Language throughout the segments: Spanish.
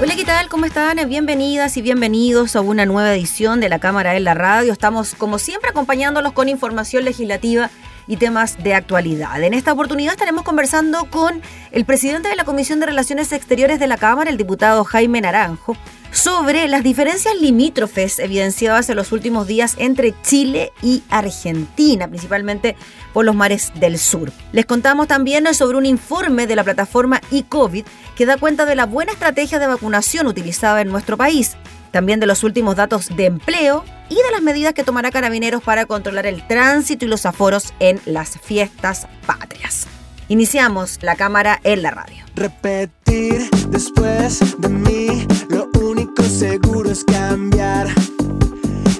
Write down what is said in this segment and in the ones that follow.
Hola, ¿qué tal? ¿Cómo están? Bienvenidas y bienvenidos a una nueva edición de la Cámara en la Radio. Estamos, como siempre, acompañándolos con información legislativa y temas de actualidad. En esta oportunidad estaremos conversando con el presidente de la Comisión de Relaciones Exteriores de la Cámara, el diputado Jaime Naranjo, sobre las diferencias limítrofes evidenciadas en los últimos días entre Chile y Argentina, principalmente por los mares del sur. Les contamos también sobre un informe de la plataforma eCovid que da cuenta de la buena estrategia de vacunación utilizada en nuestro país, también de los últimos datos de empleo y de las medidas que tomará Carabineros para controlar el tránsito y los aforos en las fiestas patrias. Iniciamos la cámara en la radio. Repetir después de mí, lo único seguro es cambiar.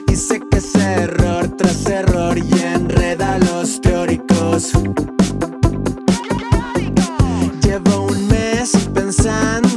Y sé que es error tras error y enreda a los teóricos. Llevo un mes pensando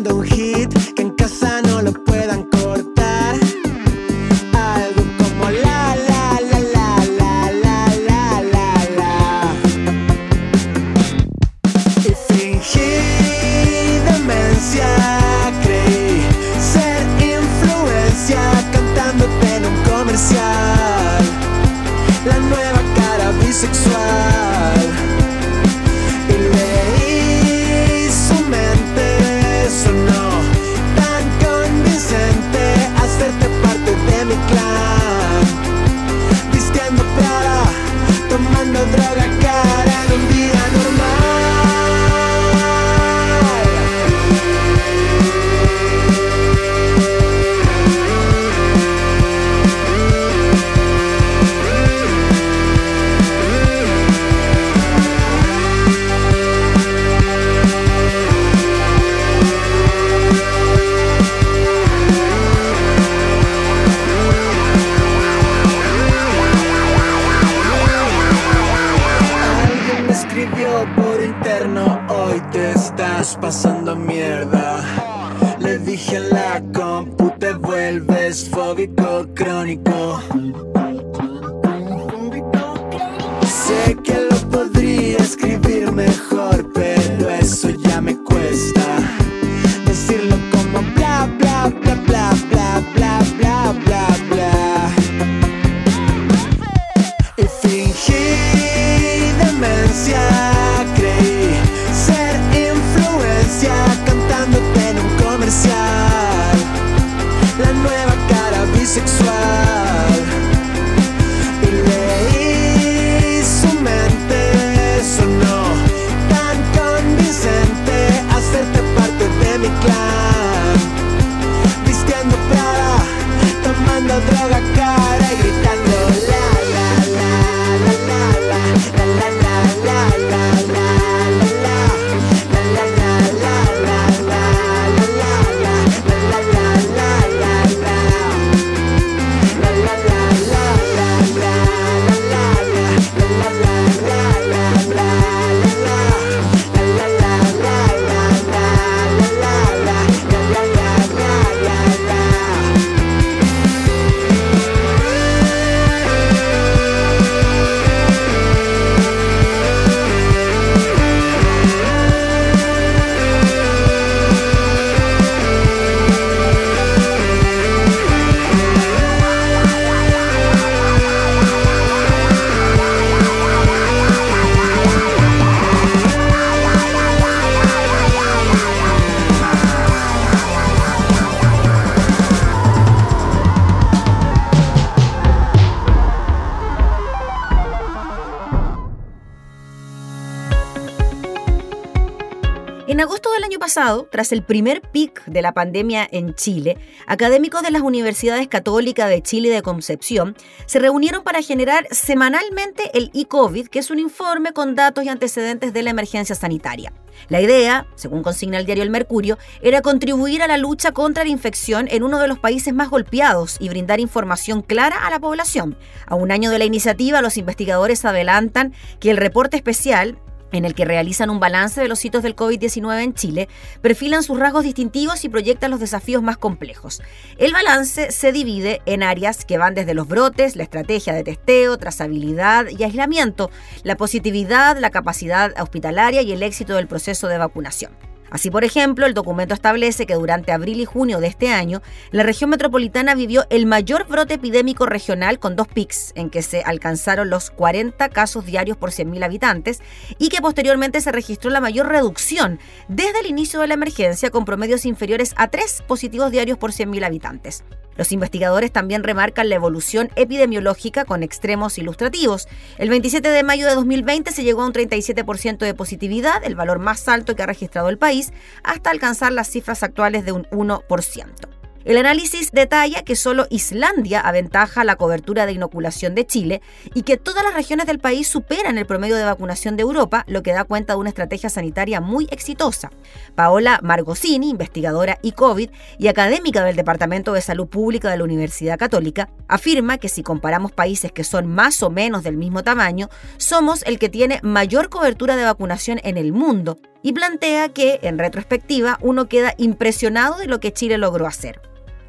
agosto del año pasado, tras el primer pic de la pandemia en Chile, académicos de las universidades católicas de Chile de Concepción se reunieron para generar semanalmente el e-COVID, que es un informe con datos y antecedentes de la emergencia sanitaria. La idea, según consigna el diario El Mercurio, era contribuir a la lucha contra la infección en uno de los países más golpeados y brindar información clara a la población. A un año de la iniciativa, los investigadores adelantan que el reporte especial en el que realizan un balance de los hitos del COVID-19 en Chile, perfilan sus rasgos distintivos y proyectan los desafíos más complejos. El balance se divide en áreas que van desde los brotes, la estrategia de testeo, trazabilidad y aislamiento, la positividad, la capacidad hospitalaria y el éxito del proceso de vacunación. Así, por ejemplo, el documento establece que durante abril y junio de este año, la región metropolitana vivió el mayor brote epidémico regional con dos pics, en que se alcanzaron los 40 casos diarios por 100.000 habitantes y que posteriormente se registró la mayor reducción desde el inicio de la emergencia con promedios inferiores a 3 positivos diarios por 100.000 habitantes. Los investigadores también remarcan la evolución epidemiológica con extremos ilustrativos. El 27 de mayo de 2020 se llegó a un 37% de positividad, el valor más alto que ha registrado el país, hasta alcanzar las cifras actuales de un 1%. El análisis detalla que solo Islandia aventaja la cobertura de inoculación de Chile y que todas las regiones del país superan el promedio de vacunación de Europa, lo que da cuenta de una estrategia sanitaria muy exitosa. Paola Margosini, investigadora y COVID y académica del Departamento de Salud Pública de la Universidad Católica, afirma que si comparamos países que son más o menos del mismo tamaño, somos el que tiene mayor cobertura de vacunación en el mundo y plantea que, en retrospectiva, uno queda impresionado de lo que Chile logró hacer.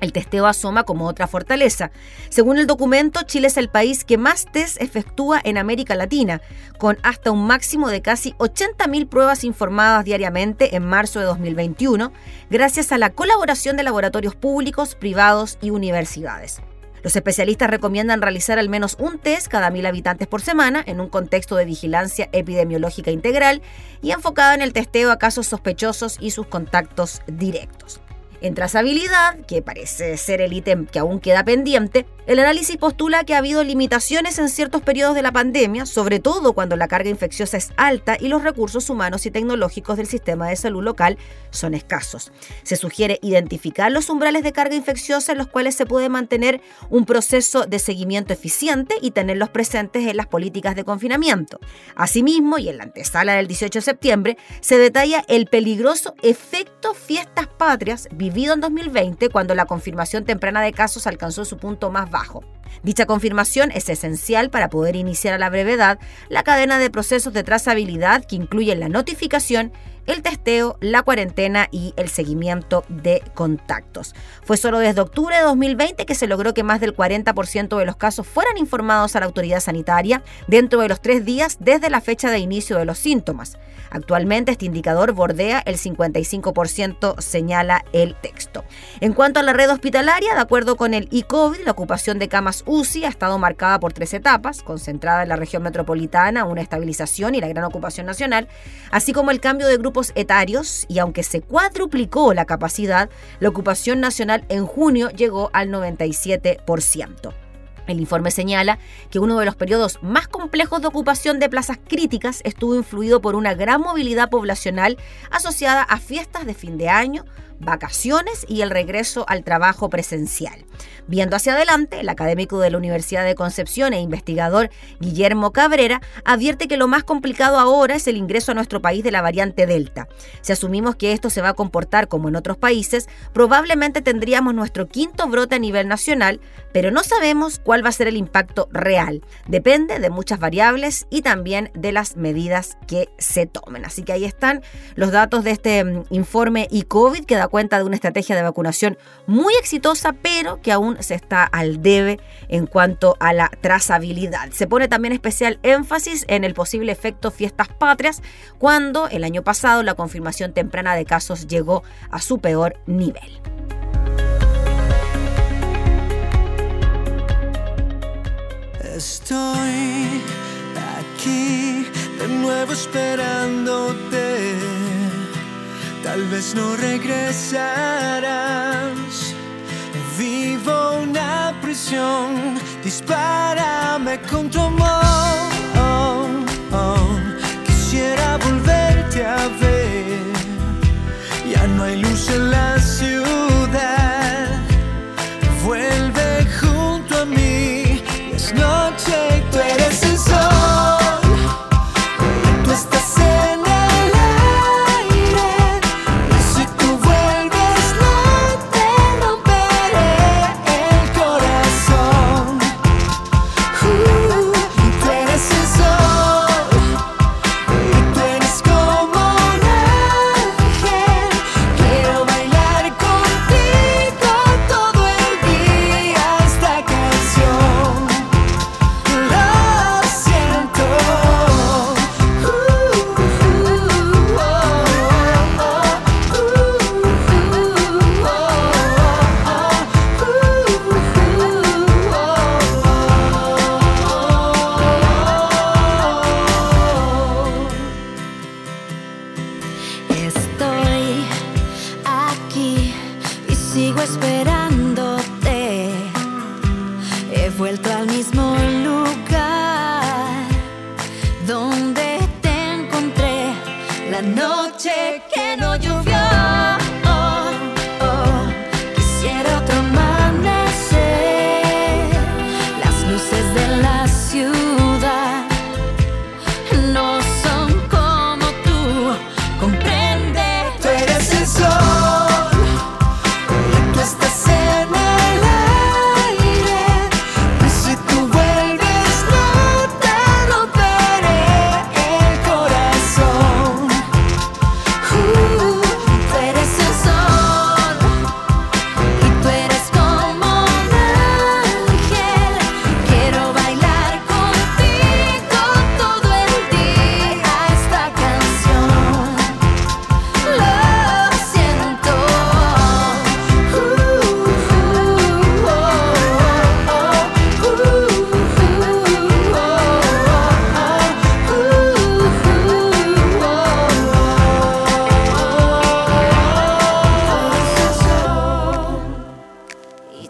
El testeo asoma como otra fortaleza. Según el documento, Chile es el país que más test efectúa en América Latina, con hasta un máximo de casi 80.000 pruebas informadas diariamente en marzo de 2021, gracias a la colaboración de laboratorios públicos, privados y universidades. Los especialistas recomiendan realizar al menos un test cada mil habitantes por semana en un contexto de vigilancia epidemiológica integral y enfocado en el testeo a casos sospechosos y sus contactos directos. En trazabilidad, que parece ser el ítem que aún queda pendiente, el análisis postula que ha habido limitaciones en ciertos periodos de la pandemia, sobre todo cuando la carga infecciosa es alta y los recursos humanos y tecnológicos del sistema de salud local son escasos. Se sugiere identificar los umbrales de carga infecciosa en los cuales se puede mantener un proceso de seguimiento eficiente y tenerlos presentes en las políticas de confinamiento. Asimismo, y en la antesala del 18 de septiembre, se detalla el peligroso efecto fiestas patrias vivido en 2020 cuando la confirmación temprana de casos alcanzó su punto más Dicha confirmación es esencial para poder iniciar a la brevedad la cadena de procesos de trazabilidad que incluyen la notificación el testeo, la cuarentena y el seguimiento de contactos. Fue solo desde octubre de 2020 que se logró que más del 40% de los casos fueran informados a la autoridad sanitaria dentro de los tres días desde la fecha de inicio de los síntomas. Actualmente este indicador bordea el 55%, señala el texto. En cuanto a la red hospitalaria, de acuerdo con el e-COVID, la ocupación de camas UCI ha estado marcada por tres etapas, concentrada en la región metropolitana, una estabilización y la gran ocupación nacional, así como el cambio de grupo etarios y aunque se cuadruplicó la capacidad, la ocupación nacional en junio llegó al 97%. El informe señala que uno de los periodos más complejos de ocupación de plazas críticas estuvo influido por una gran movilidad poblacional asociada a fiestas de fin de año, vacaciones y el regreso al trabajo presencial. Viendo hacia adelante, el académico de la Universidad de Concepción e investigador Guillermo Cabrera advierte que lo más complicado ahora es el ingreso a nuestro país de la variante Delta. Si asumimos que esto se va a comportar como en otros países, probablemente tendríamos nuestro quinto brote a nivel nacional, pero no sabemos cuál va a ser el impacto real. Depende de muchas variables y también de las medidas que se tomen. Así que ahí están los datos de este mm, informe y COVID que da cuenta de una estrategia de vacunación muy exitosa, pero que aún se está al debe en cuanto a la trazabilidad. Se pone también especial énfasis en el posible efecto fiestas patrias, cuando el año pasado la confirmación temprana de casos llegó a su peor nivel. Estoy aquí de nuevo esperándote Tal vez no regresarás. Vivo una prisión, dispárame con tu amor. Quisiera volverte a ver en la ciudad.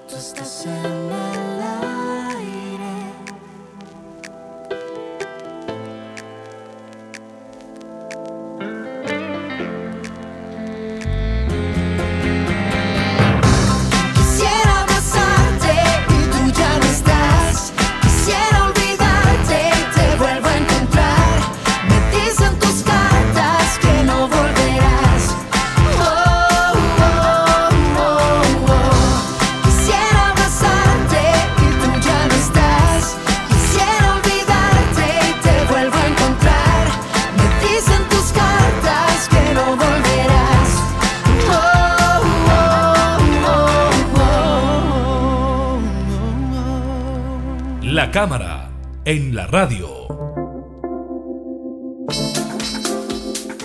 Y tú estás en el cámara en la radio.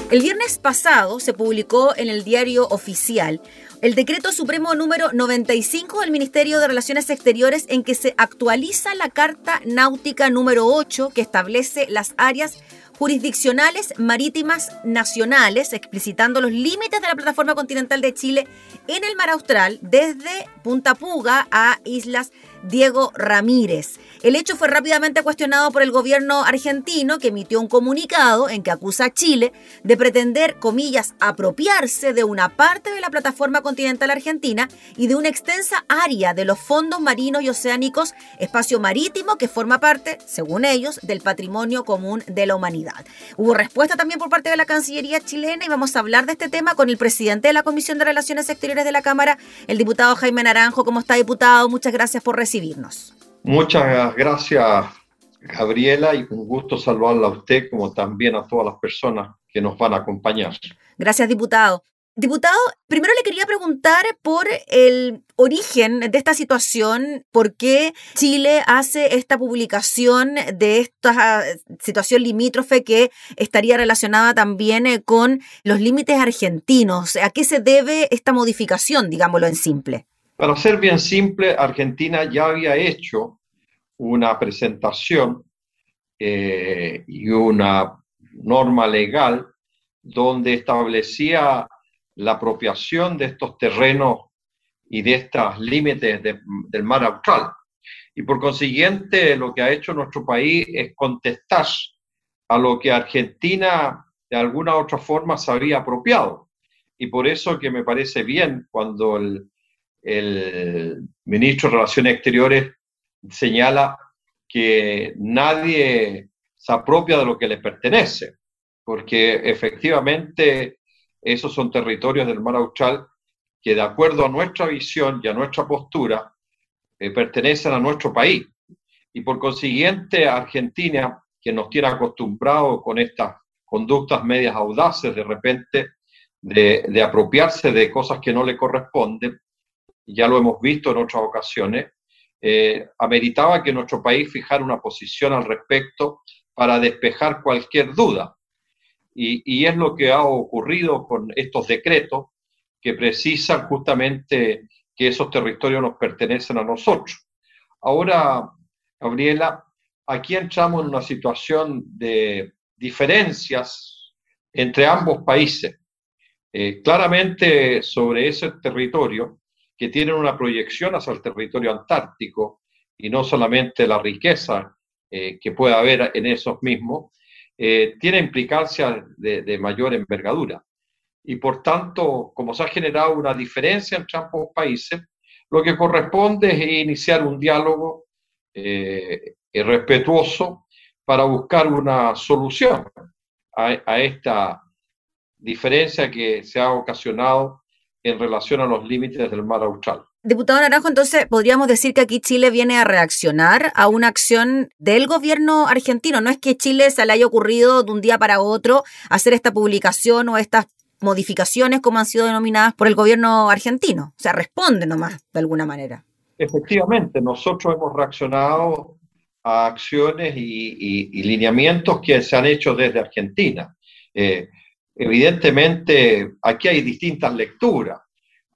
El viernes pasado se publicó en el diario oficial el decreto supremo número 95 del Ministerio de Relaciones Exteriores en que se actualiza la Carta Náutica número 8 que establece las áreas jurisdiccionales marítimas nacionales, explicitando los límites de la plataforma continental de Chile en el mar austral desde Punta Puga a Islas Diego Ramírez. El hecho fue rápidamente cuestionado por el gobierno argentino que emitió un comunicado en que acusa a Chile de pretender, comillas, apropiarse de una parte de la plataforma continental argentina y de una extensa área de los fondos marinos y oceánicos, espacio marítimo que forma parte, según ellos, del patrimonio común de la humanidad. Hubo respuesta también por parte de la Cancillería chilena y vamos a hablar de este tema con el presidente de la Comisión de Relaciones Exteriores de la Cámara, el diputado Jaime Naranjo. ¿Cómo está, diputado? Muchas gracias por recibirnos. Muchas gracias, Gabriela, y un gusto saludarla a usted como también a todas las personas que nos van a acompañar. Gracias, diputado. Diputado, primero le quería preguntar por el origen de esta situación, por qué Chile hace esta publicación de esta situación limítrofe que estaría relacionada también eh, con los límites argentinos. ¿A qué se debe esta modificación, digámoslo en simple? Para ser bien simple, Argentina ya había hecho una presentación eh, y una norma legal donde establecía la apropiación de estos terrenos y de estos límites de, del mar austral. Y por consiguiente, lo que ha hecho nuestro país es contestar a lo que Argentina de alguna u otra forma se había apropiado. y por eso que me parece bien cuando el, el ministro de Relaciones Exteriores señala que nadie se apropia de lo que le pertenece, porque efectivamente esos son territorios del mar austral que de acuerdo a nuestra visión y a nuestra postura eh, pertenecen a nuestro país. Y por consiguiente, Argentina, que nos tiene acostumbrado con estas conductas medias audaces de repente, de, apropiarse de cosas que no le corresponden, ya lo hemos visto en otras ocasiones, eh, ameritaba que nuestro país fijara una posición al respecto para despejar cualquier duda. Y, es lo que ha ocurrido con estos decretos que precisan justamente que esos territorios nos pertenecen a nosotros. Ahora, Gabriela, aquí entramos en una situación de diferencias entre ambos países. Eh, claramente sobre ese territorio que tienen una proyección hacia el territorio antártico y no solamente la riqueza eh, que puede haber en esos mismos, eh, tiene implicancias de, mayor envergadura. Y por tanto, como se ha generado una diferencia entre ambos países, lo que corresponde es iniciar un diálogo eh, respetuoso para buscar una solución a, a esta diferencia que se ha ocasionado en relación a los límites del mar austral. Diputado Naranjo, entonces podríamos decir que aquí Chile viene a reaccionar a una acción del gobierno argentino. No es que Chile se le haya ocurrido de un día para otro hacer esta publicación o estas modificaciones como han sido denominadas por el gobierno argentino. O sea, responde nomás de alguna manera. Efectivamente, nosotros hemos reaccionado a acciones y, lineamientos que se han hecho desde Argentina. Eh, Evidentemente, aquí hay distintas lecturas.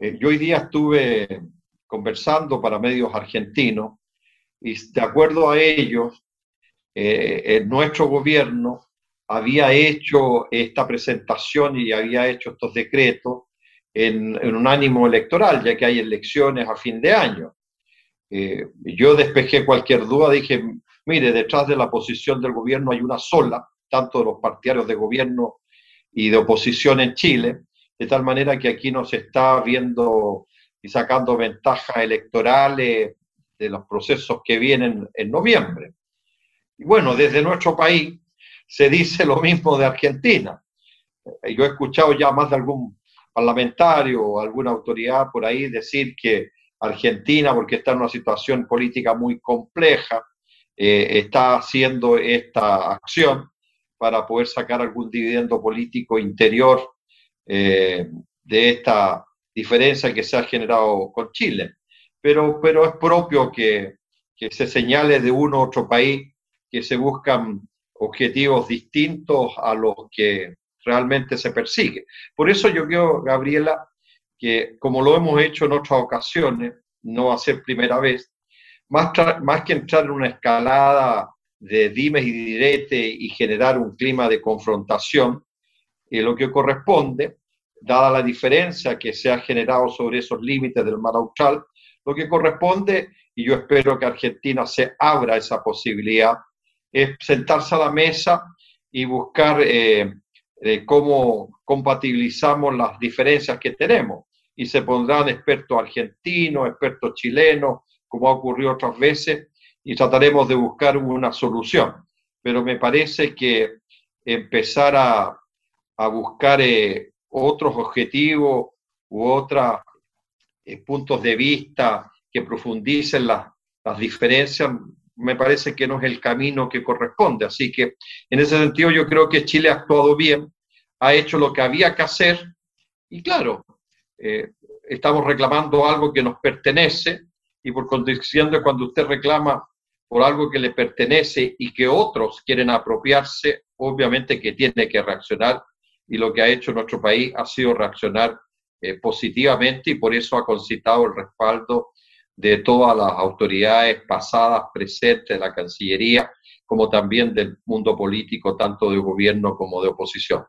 Eh, yo hoy día estuve conversando para medios argentinos y de acuerdo a ellos, eh, nuestro gobierno había hecho esta presentación y había hecho estos decretos en, en, un ánimo electoral, ya que hay elecciones a fin de año. Eh, yo despejé cualquier duda, dije, mire, detrás de la posición del gobierno hay una sola, tanto de los partidarios de gobierno y de oposición en Chile, de tal manera que aquí no se está viendo y sacando ventajas electorales de los procesos que vienen en noviembre. Y bueno, desde nuestro país se dice lo mismo de Argentina. Yo he escuchado ya más de algún parlamentario o alguna autoridad por ahí decir que Argentina, porque está en una situación política muy compleja, eh, está haciendo esta acción para poder sacar algún dividendo político interior eh, de esta diferencia que se ha generado con Chile. Pero, pero es propio que, que se señale de uno u otro país que se buscan objetivos distintos a los que realmente se persigue. Por eso yo creo, Gabriela, que como lo hemos hecho en otras ocasiones, no va a primera vez, más, más que entrar en una escalada de dimes y diretes y generar un clima de confrontación, y lo que corresponde, dada la diferencia que se ha generado sobre esos límites del mar austral, lo que corresponde, y yo espero que Argentina se abra esa posibilidad, es sentarse a la mesa y buscar eh, eh, cómo compatibilizamos las diferencias que tenemos. Y se pondrán expertos argentinos, expertos chilenos, como ha ocurrido otras veces, y trataremos de buscar una solución. Pero me parece que empezar a, a buscar eh, otros objetivos u otros eh, puntos de vista que profundicen las, las diferencias, me parece que no es el camino que corresponde. Así que en ese sentido yo creo que Chile ha actuado bien, ha hecho lo que había que hacer y claro, eh, estamos reclamando algo que nos pertenece y por condición de cuando usted reclama por algo que le pertenece y que otros quieren apropiarse, obviamente que tiene que reaccionar y lo que ha hecho nuestro país ha sido reaccionar eh, positivamente y por eso ha concitado el respaldo de todas las autoridades pasadas, presentes, de la Cancillería, como también del mundo político, tanto de gobierno como de oposición.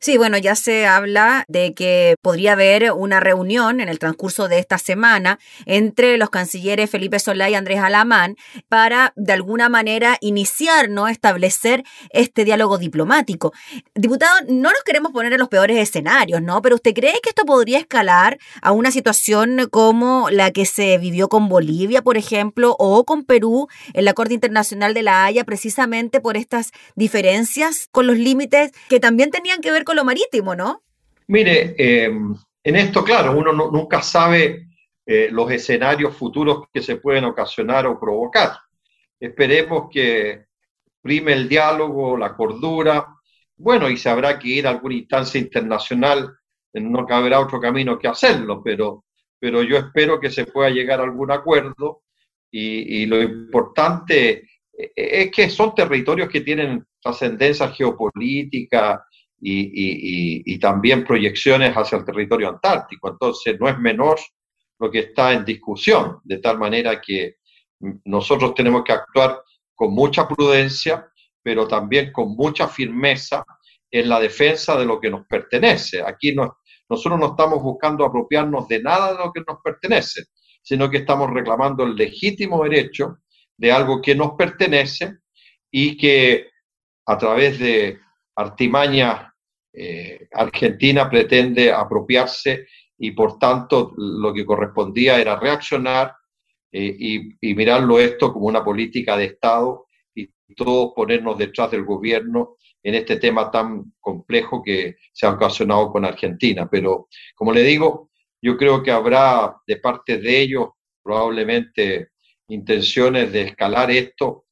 Sí, bueno, ya se habla de que podría haber una reunión en el transcurso de esta semana entre los cancilleres Felipe Solá y Andrés Alamán para, de alguna manera, iniciar, ¿no? Establecer este diálogo diplomático. Diputado, no nos queremos poner en los peores escenarios, ¿no? Pero ¿usted cree que esto podría escalar a una situación como la que se vivió con Bolivia, por ejemplo, o con Perú en la Corte Internacional de la Haya, precisamente por estas diferencias con los límites que también tenían que ver con lo marítimo, ¿no? Mire, eh, en esto, claro, uno nunca sabe eh, los escenarios futuros que se pueden ocasionar o provocar. Esperemos que prime el diálogo, la cordura, bueno, y se habrá que ir a alguna instancia internacional, no caberá otro camino que hacerlo, pero, pero yo espero que se pueda llegar a algún acuerdo y, y lo importante eh, es que son territorios que tienen trascendencia geopolítica, y, también proyecciones hacia el territorio antártico. Entonces, no es menor lo que está en discusión, de tal manera que nosotros tenemos que actuar con mucha prudencia, pero también con mucha firmeza en la defensa de lo que nos pertenece. Aquí nosotros no estamos buscando apropiarnos de nada de lo que nos pertenece, sino que estamos reclamando el legítimo derecho de algo que nos pertenece y que a través de artimañas eh, Argentina pretende apropiarse y por tanto lo que correspondía era reaccionar eh, y, mirarlo esto como una política de Estado y todos ponernos detrás del gobierno en este tema tan complejo que se ha ocasionado con Argentina. Pero como le digo, yo creo que habrá de parte de ellos probablemente intenciones de escalar esto,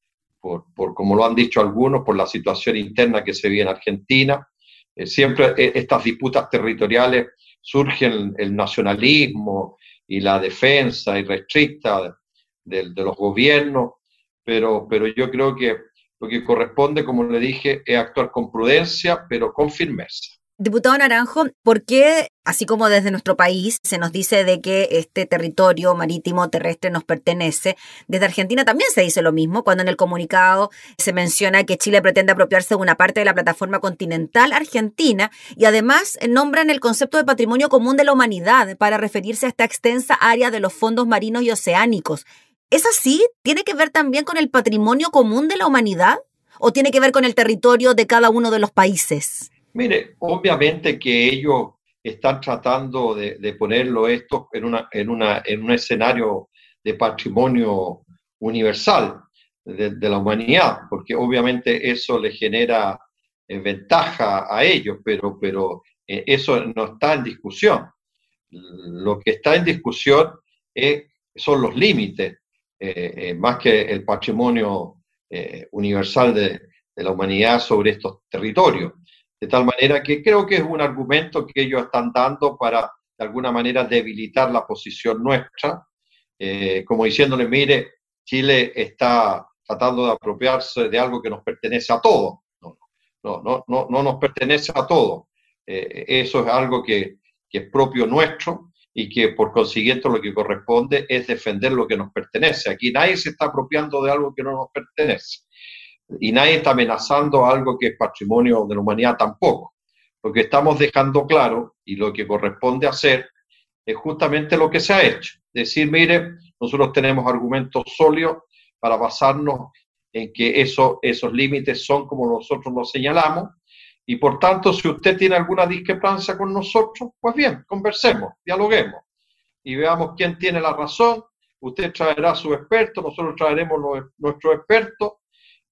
por, por, como lo han dicho algunos, por la situación interna que se vive en Argentina, eh, siempre eh, estas disputas territoriales surgen el nacionalismo y la defensa irrestricta de, de, los gobiernos, pero, pero yo creo que lo que corresponde, como le dije, es actuar con prudencia, pero con firmeza. Diputado Naranjo, ¿por qué, así como desde nuestro país se nos dice de que este territorio marítimo terrestre nos pertenece, desde Argentina también se dice lo mismo, cuando en el comunicado se menciona que Chile pretende apropiarse de una parte de la plataforma continental argentina y además nombran el concepto de patrimonio común de la humanidad para referirse a esta extensa área de los fondos marinos y oceánicos? ¿Es así? ¿Tiene que ver también con el patrimonio común de la humanidad? ¿O tiene que ver con el territorio de cada uno de los países? Mire, obviamente que ellos están tratando de, ponerlo esto en, un escenario de patrimonio universal de, la humanidad, porque obviamente eso le genera eh, ventaja a ellos, pero, eh, eso no está en discusión. Lo que está en discusión es, son los límites, eh, más que el patrimonio universal de la humanidad sobre estos territorios. De tal manera que creo que es un argumento que ellos están dando para, de alguna manera, debilitar la posición nuestra, eh, como diciéndole, mire, Chile está tratando de apropiarse de algo que nos pertenece a todos. No, no, no, no, no nos pertenece a todos. Eh, eso es algo que, que es propio nuestro y que por consiguiente lo que corresponde es defender lo que nos pertenece. Aquí nadie se está apropiando de algo que no nos pertenece y nadie está amenazando algo que es patrimonio de la humanidad tampoco. Lo que estamos dejando claro y lo que corresponde hacer es justamente lo que se ha hecho. Decir, mire, nosotros tenemos argumentos sólidos para basarnos en que eso, esos límites son como nosotros los señalamos y por tanto, si usted tiene alguna discrepancia con nosotros, pues bien, conversemos, dialoguemos y veamos quién tiene la razón. Usted traerá a su experto, nosotros traeremos nuestros expertos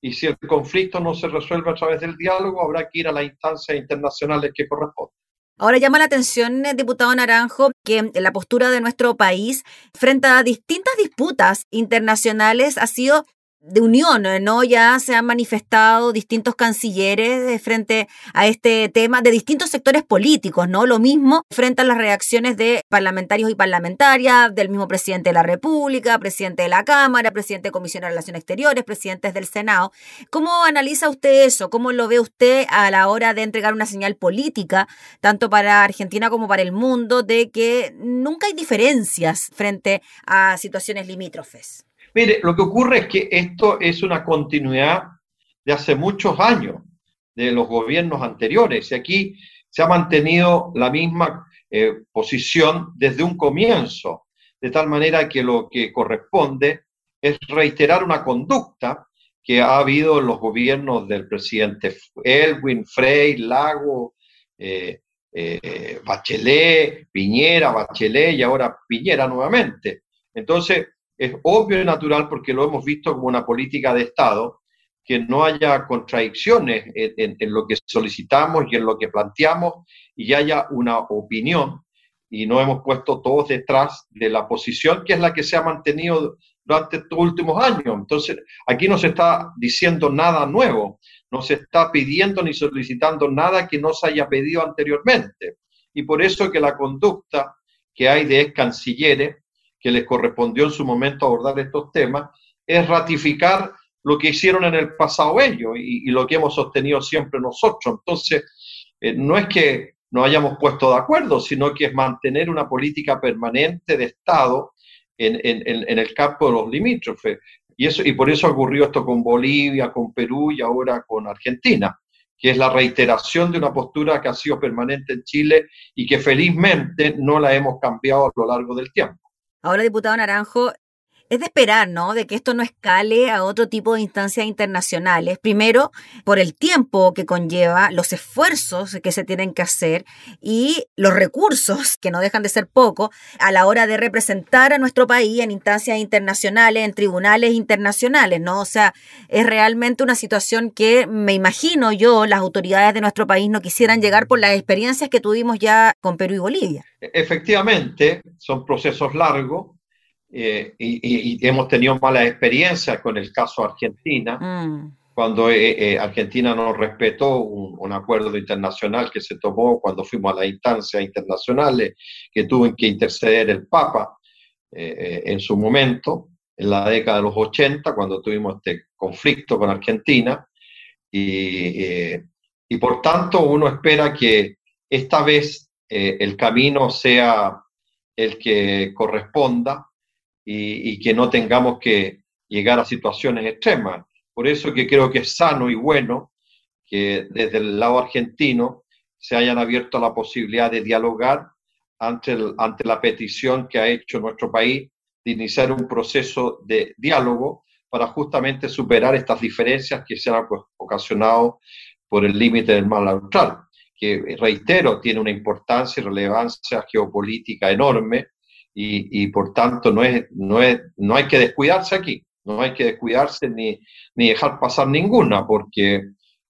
y si el conflicto no se resuelve a través del diálogo, habrá que ir a las instancias internacionales que corresponden. Ahora llama la atención, eh, diputado Naranjo, que la postura de nuestro país frente a distintas disputas internacionales ha sido de unión, ¿no? Ya se han manifestado distintos cancilleres frente a este tema de distintos sectores políticos, ¿no? Lo mismo frente a las reacciones de parlamentarios y parlamentarias, del mismo presidente de la República, presidente de la Cámara, presidente de Comisión de Relaciones Exteriores, presidentes del Senado. ¿Cómo analiza usted eso? ¿Cómo lo ve usted a la hora de entregar una señal política, tanto para Argentina como para el mundo, de que nunca hay diferencias frente a situaciones limítrofes? Mire, lo que ocurre es que esto es una continuidad de hace muchos años de los gobiernos anteriores. Y aquí se ha mantenido la misma eh, posición desde un comienzo, de tal manera que lo que corresponde es reiterar una conducta que ha habido en los gobiernos del presidente Elwin, Frey, Lago, eh, eh, Bachelet, Piñera, Bachelet y ahora Piñera nuevamente. Entonces, es obvio y natural porque lo hemos visto como una política de Estado, que no haya contradicciones en, lo que solicitamos y en lo que planteamos y haya una opinión y no hemos puesto todos detrás de la posición que es la que se ha mantenido durante estos últimos años. Entonces, aquí no se está diciendo nada nuevo, no se está pidiendo ni solicitando nada que no se haya pedido anteriormente. Y por eso que la conducta que hay de ex cancilleres, que les correspondió en su momento abordar estos temas, es ratificar lo que hicieron en el pasado ellos y, lo que hemos sostenido siempre nosotros. Entonces, eh, no es que nos hayamos puesto de acuerdo, sino que es mantener una política permanente de Estado en, el campo de los limítrofes. Y, eso, y por eso ocurrió esto con Bolivia, con Perú y ahora con Argentina, que es la reiteración de una postura que ha sido permanente en Chile y que felizmente no la hemos cambiado a lo largo del tiempo. Ahora, diputado Naranjo, es de esperar, ¿no? De que esto no escale a otro tipo de instancias internacionales. Primero, por el tiempo que conlleva, los esfuerzos que se tienen que hacer y los recursos, que no dejan de ser poco, a la hora de representar a nuestro país en instancias internacionales, en tribunales internacionales, ¿no? O sea, es realmente una situación que me imagino yo, las autoridades de nuestro país no quisieran llegar por las experiencias que tuvimos ya con Perú y Bolivia. Efectivamente, son procesos largos eh, y, hemos tenido malas experiencias con el caso Argentina, mm. cuando eh, eh, Argentina no respetó un, acuerdo internacional que se tomó cuando fuimos a las instancias internacionales, que tuvo que interceder el Papa en su momento, en la década de los 80, cuando tuvimos este conflicto con Argentina. Y, y por tanto uno espera que esta vez el camino sea el que corresponda y, que no tengamos que llegar a situaciones extremas. Por eso que creo que es sano y bueno que desde el lado argentino se hayan abierto la posibilidad de dialogar ante, ante la petición que ha hecho nuestro país de iniciar un proceso de diálogo para justamente superar estas diferencias que se han ocasionado por el límite del mar austral, que reitero, tiene una importancia y relevancia geopolítica enorme y, por tanto no, es, no, es, no hay que descuidarse aquí, no hay que descuidarse ni, ni dejar pasar ninguna, porque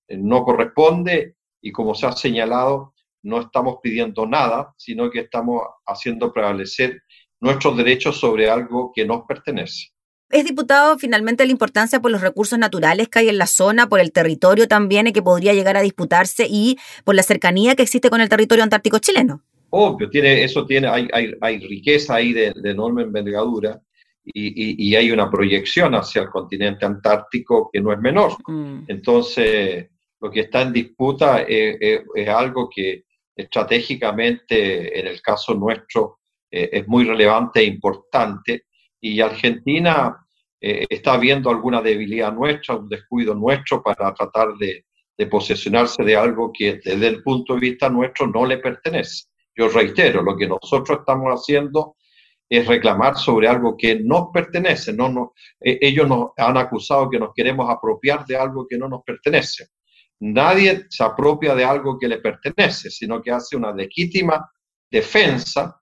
no corresponde y como se ha señalado, no estamos pidiendo nada, sino que estamos haciendo prevalecer nuestros derechos sobre algo que nos pertenece. Es diputado finalmente la importancia por los recursos naturales que hay en la zona, por el territorio también que podría llegar a disputarse y por la cercanía que existe con el territorio antártico chileno. Obvio, tiene, eso tiene, hay, hay, hay riqueza ahí de, enorme envergadura y, y, hay una proyección hacia el continente antártico que no es menor. Mm. Entonces, lo que está en disputa es, es, algo que estratégicamente, en el caso nuestro, eh, es muy relevante e importante. Y Argentina eh, está viendo alguna debilidad nuestra, un descuido nuestro para tratar de, de posesionarse de algo que desde el punto de vista nuestro no le pertenece. Yo reitero, lo que nosotros estamos haciendo es reclamar sobre algo que nos pertenece. No, no, e, ellos nos han acusado que nos queremos apropiar de algo que no nos pertenece. Nadie se apropia de algo que le pertenece, sino que hace una legítima defensa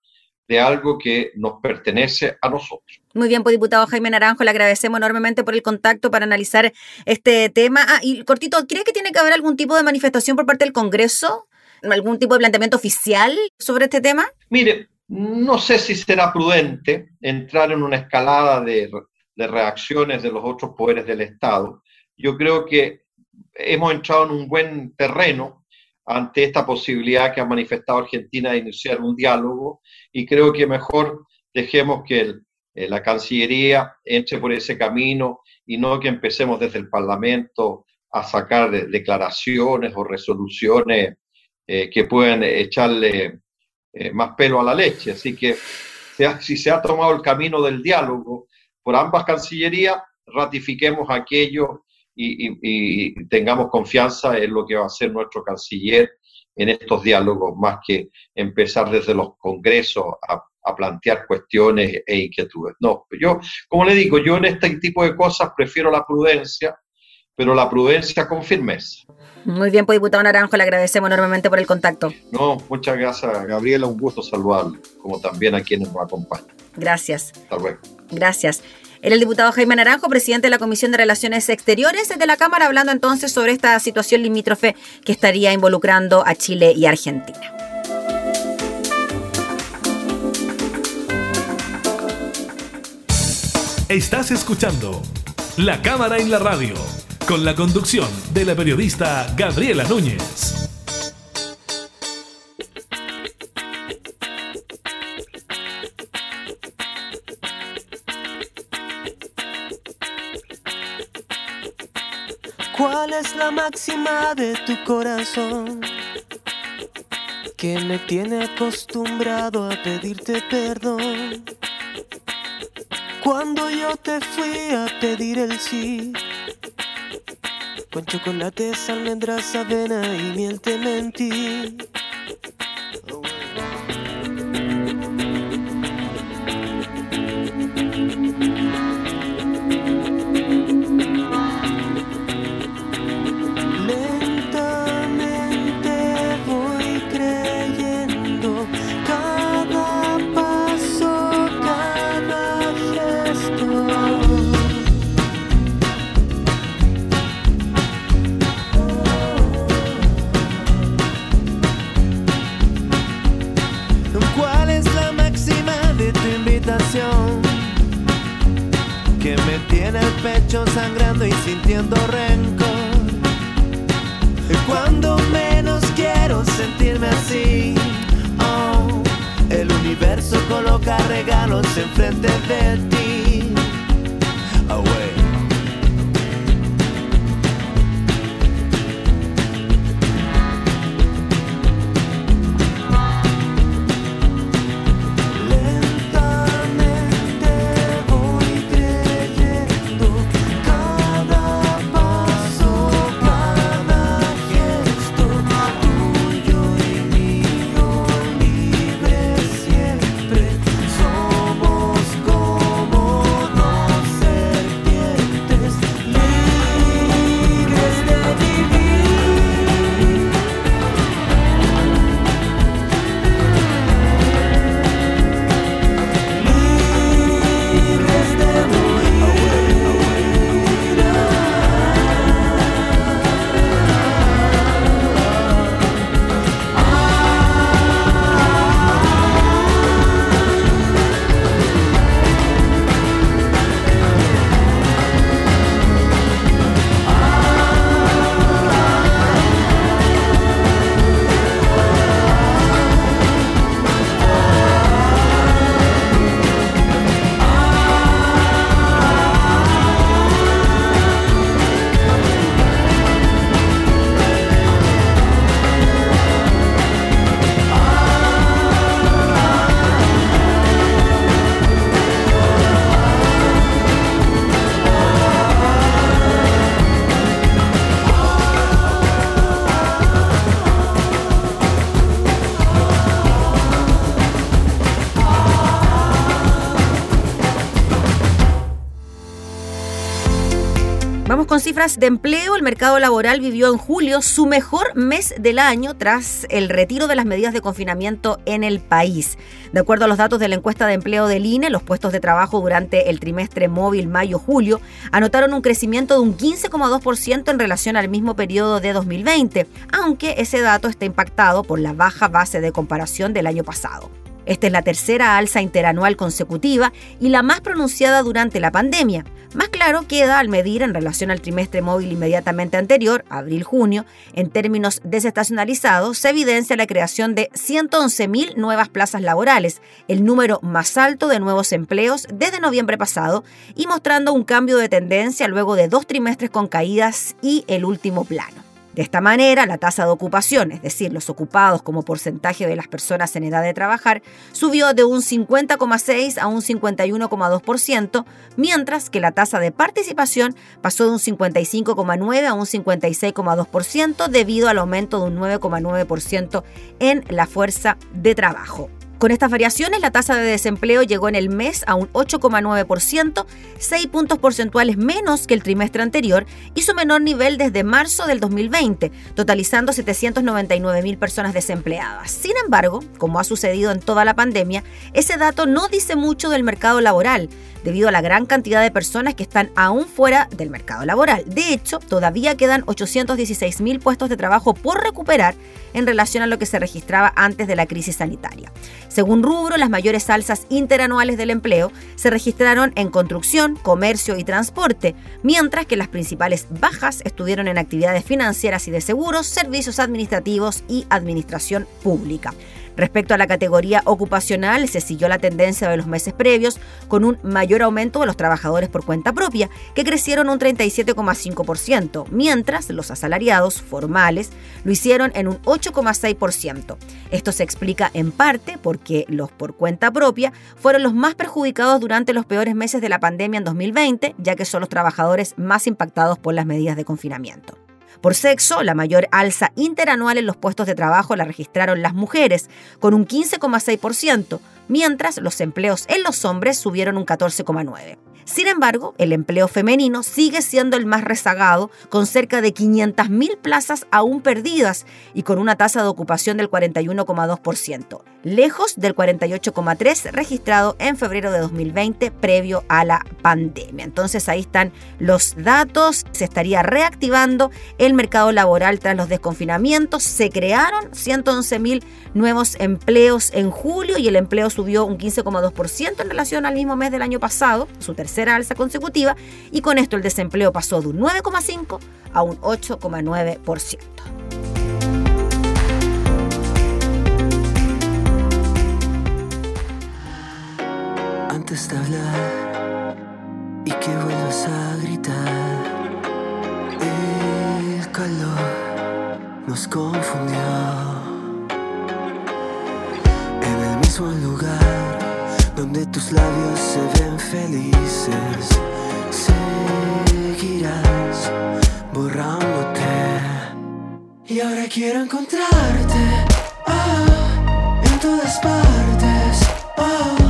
de algo que nos pertenece a nosotros. Muy bien, pues diputado Jaime Naranjo, le agradecemos enormemente por el contacto para analizar este tema. Ah, y cortito, ¿cree que tiene que haber algún tipo de manifestación por parte del Congreso algún tipo de planteamiento oficial sobre este tema? Mire, no sé si será prudente entrar en una escalada de, reacciones de los otros poderes del Estado. Yo creo que hemos entrado en un buen terreno ante esta posibilidad que ha manifestado Argentina de iniciar un diálogo y creo que mejor dejemos que eh, la Cancillería entre por ese camino y no que empecemos desde el Parlamento a sacar declaraciones o resoluciones eh, que pueden echarle eh, más pelo a la leche. Así que si se ha tomado el camino del diálogo por ambas cancillerías, ratifiquemos aquello y, tengamos confianza en lo que va a hacer nuestro canciller en estos diálogos, más que empezar desde los congresos a, plantear cuestiones e inquietudes. No, yo, como le digo, yo en este tipo de cosas prefiero la prudencia, pero la prudencia con firmeza. Muy bien, pues diputado Naranjo, le agradecemos enormemente por el contacto. No, muchas gracias, Gabriela, un gusto saludarlo, como también a quienes nos acompañan. Gracias. Hasta luego. Gracias. Era el diputado Jaime Naranjo, presidente de la Comisión de Relaciones Exteriores de la Cámara, hablando entonces sobre esta situación limítrofe que estaría involucrando a Chile y Argentina. Estás escuchando La Cámara en la Radio, con la conducción de la periodista Gabriela Núñez. ¿Cuál es la máxima de tu corazón? Que me tiene acostumbrado a pedirte perdón. Cuando yo te fui a pedir el sí, con chocolates, almendras, avena y miel te mentí. Enfrente de cifras de empleo, el mercado laboral vivió en julio su mejor mes del año tras el retiro de las medidas de confinamiento en el país. De acuerdo a los datos de la encuesta de empleo del INE, los puestos de trabajo durante el trimestre móvil mayo-julio anotaron un crecimiento de un 15,2% en relación al mismo periodo de 2020, aunque ese dato está impactado por la baja base de comparación del año pasado. Esta es la tercera alza interanual consecutiva y la más pronunciada durante la pandemia. Más claro queda al medir en relación al trimestre móvil inmediatamente anterior, abril-junio, en términos desestacionalizados, se evidencia la creación de 111.000 nuevas plazas laborales, el número más alto de nuevos empleos desde noviembre pasado y mostrando un cambio de tendencia luego de dos trimestres con caídas y el último plano. De esta manera, la tasa de ocupación, es decir, los ocupados como porcentaje de las personas en edad de trabajar, subió de un 50,6 a un 51,2%, mientras que la tasa de participación pasó de un 55,9 a un 56,2% debido al aumento de un 9,9% en la fuerza de trabajo. Con estas variaciones, la tasa de desempleo llegó en el mes a un 8,9%, 6 puntos porcentuales menos que el trimestre anterior y su menor nivel desde marzo del 2020, totalizando 799 mil personas desempleadas. Sin embargo, como ha sucedido en toda la pandemia, ese dato no dice mucho del mercado laboral, debido a la gran cantidad de personas que están aún fuera del mercado laboral. De hecho, todavía quedan 816 mil puestos de trabajo por recuperar en relación a lo que se registraba antes de la crisis sanitaria. Según rubro, las mayores alzas interanuales del empleo se registraron en construcción, comercio y transporte, mientras que las principales bajas estuvieron en actividades financieras y de seguros, servicios administrativos y administración pública. Respecto a la categoría ocupacional, se siguió la tendencia de los meses previos, con un mayor aumento de los trabajadores por cuenta propia, que crecieron un 37,5%, mientras los asalariados formales lo hicieron en un 8,6%. Esto se explica en parte porque los por cuenta propia fueron los más perjudicados durante los peores meses de la pandemia en 2020, ya que son los trabajadores más impactados por las medidas de confinamiento. Por sexo, la mayor alza interanual en los puestos de trabajo la registraron las mujeres, con un 15,6%, mientras los empleos en los hombres subieron un 14,9%. Sin embargo, el empleo femenino sigue siendo el más rezagado, con cerca de 500.000 plazas aún perdidas y con una tasa de ocupación del 41,2%, lejos del 48,3% registrado en febrero de 2020 previo a la pandemia. Entonces ahí están los datos, se estaría reactivando el mercado laboral tras los desconfinamientos, se crearon 111.000 nuevos empleos en julio y el empleo subió un 15,2% en relación al mismo mes del año pasado, su tercera alza consecutiva, y con esto el desempleo pasó de un 9,5 a un 8,9%. Antes de hablar y que vuelvas a gritar, el calor nos confundió. un lugar donde tus labios se ven felices. Seguirás borrándote. Y ahora quiero encontrarte ah, en todas partes.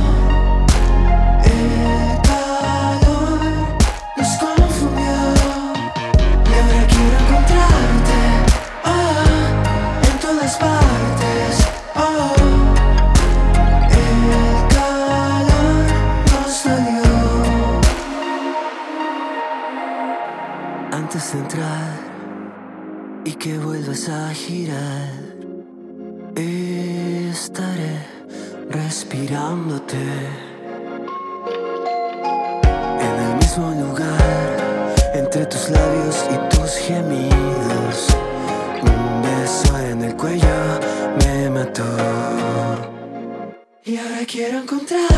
Oh. a girar, estaré respirándote en el mismo lugar, entre tus labios y tus gemidos. Un beso en el cuello me mató. Y ahora quiero encontrarte.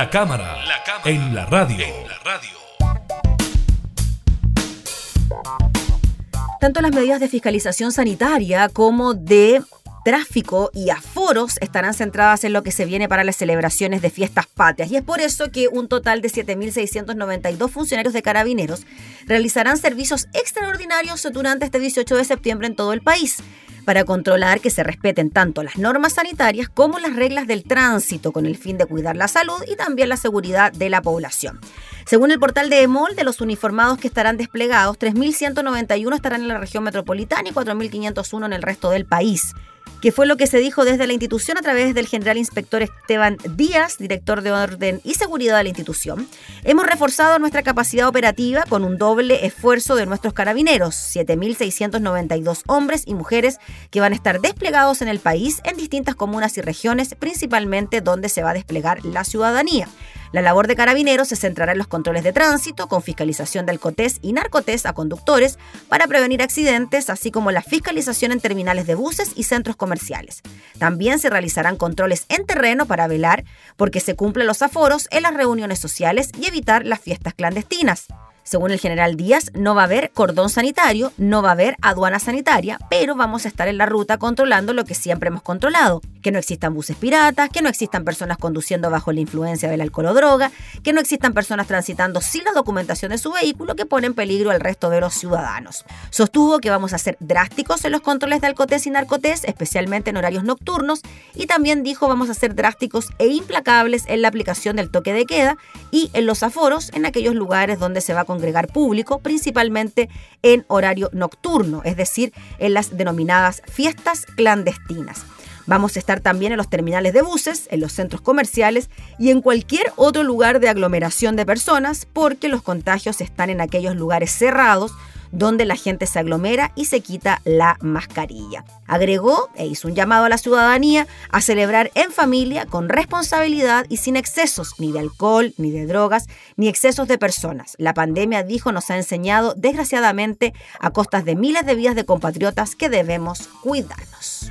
La cámara, en la radio. Tanto las medidas de fiscalización sanitaria como de tráfico y aforos estarán centradas en lo que se viene para las celebraciones de fiestas patrias. Y es por eso que un total de 7.692 funcionarios de carabineros realizarán servicios extraordinarios durante este 18 de septiembre en todo el país para controlar que se respeten tanto las normas sanitarias como las reglas del tránsito con el fin de cuidar la salud y también la seguridad de la población. Según el portal de EMOL, de los uniformados que estarán desplegados, 3.191 estarán en la región metropolitana y 4.501 en el resto del país que fue lo que se dijo desde la institución a través del general inspector Esteban Díaz, director de orden y seguridad de la institución. Hemos reforzado nuestra capacidad operativa con un doble esfuerzo de nuestros carabineros, 7.692 hombres y mujeres que van a estar desplegados en el país en distintas comunas y regiones, principalmente donde se va a desplegar la ciudadanía. La labor de carabineros se centrará en los controles de tránsito, con fiscalización del COTES y narcotés a conductores para prevenir accidentes, así como la fiscalización en terminales de buses y centros comerciales. También se realizarán controles en terreno para velar porque se cumplen los aforos en las reuniones sociales y evitar las fiestas clandestinas. Según el general Díaz, no va a haber cordón sanitario, no va a haber aduana sanitaria, pero vamos a estar en la ruta controlando lo que siempre hemos controlado, que no existan buses piratas, que no existan personas conduciendo bajo la influencia del alcohol o droga, que no existan personas transitando sin la documentación de su vehículo que pone en peligro al resto de los ciudadanos. Sostuvo que vamos a ser drásticos en los controles de alcotés y narcotés, especialmente en horarios nocturnos, y también dijo vamos a ser drásticos e implacables en la aplicación del toque de queda y en los aforos en aquellos lugares donde se va a congregar público, principalmente en horario nocturno, es decir, en las denominadas fiestas clandestinas. Vamos a estar también en los terminales de buses, en los centros comerciales y en cualquier otro lugar de aglomeración de personas porque los contagios están en aquellos lugares cerrados donde la gente se aglomera y se quita la mascarilla. Agregó e hizo un llamado a la ciudadanía a celebrar en familia con responsabilidad y sin excesos ni de alcohol, ni de drogas, ni excesos de personas. La pandemia, dijo, nos ha enseñado desgraciadamente a costas de miles de vidas de compatriotas que debemos cuidarnos.